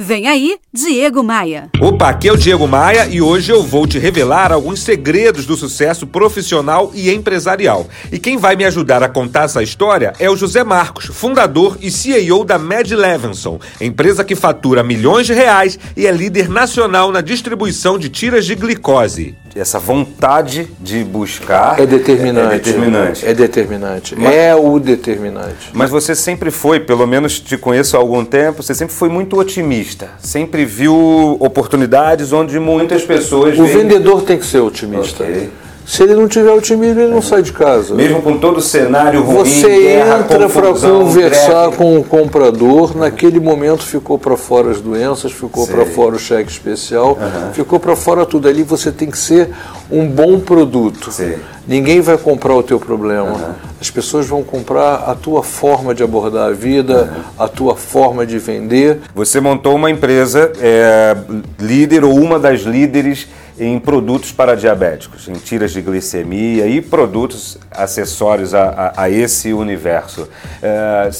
Vem aí, Diego Maia. Opa, aqui é o Diego Maia e hoje eu vou te revelar alguns segredos do sucesso profissional e empresarial. E quem vai me ajudar a contar essa história é o José Marcos, fundador e CEO da Mad Levinson, empresa que fatura milhões de reais e é líder nacional na distribuição de tiras de glicose. Essa vontade de buscar é determinante. É determinante. É determinante. Mas, é o determinante. Mas você sempre foi, pelo menos te conheço há algum tempo, você sempre foi muito otimista. Sempre viu oportunidades onde muitas pessoas. O veem... vendedor tem que ser otimista. Okay. Se ele não tiver otimismo, ele não sai de casa. Mesmo com todo o cenário ruim, Você guerra, entra para conversar greve. com o comprador, naquele momento ficou para fora as doenças, ficou para fora o cheque especial, uhum. ficou para fora tudo. Ali você tem que ser um bom produto. Sim. Ninguém vai comprar o teu problema. Uhum. As pessoas vão comprar a tua forma de abordar a vida, uhum. a tua forma de vender. Você montou uma empresa é, líder ou uma das líderes em produtos para diabéticos, em tiras de glicemia e produtos acessórios a, a, a esse universo. É,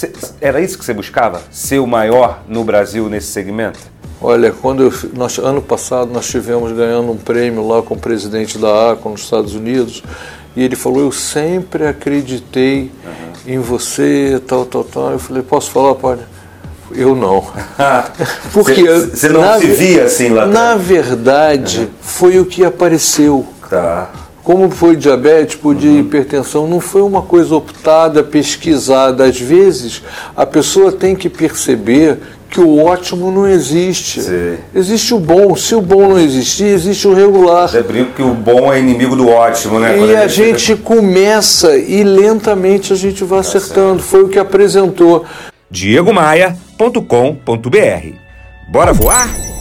era isso que você buscava? Ser o maior no Brasil nesse segmento? Olha, quando eu, nós, ano passado nós tivemos ganhando um prêmio lá com o presidente da ACO nos Estados Unidos e ele falou: Eu sempre acreditei uhum. em você, tal, tal, tal. Eu falei: Posso falar, pai? Eu não. Porque você não se via assim lá Na verdade, foi o que apareceu. Tá. Como foi diabetes, podia uhum. hipertensão, não foi uma coisa optada, pesquisada. Às vezes, a pessoa tem que perceber que o ótimo não existe. Sim. Existe o bom. Se o bom não existir, existe o regular. Você brinca que o bom é inimigo do ótimo, né? E a, a gente chega... começa e lentamente a gente vai tá acertando. Foi o que apresentou. diegomaia.com.br Bora voar?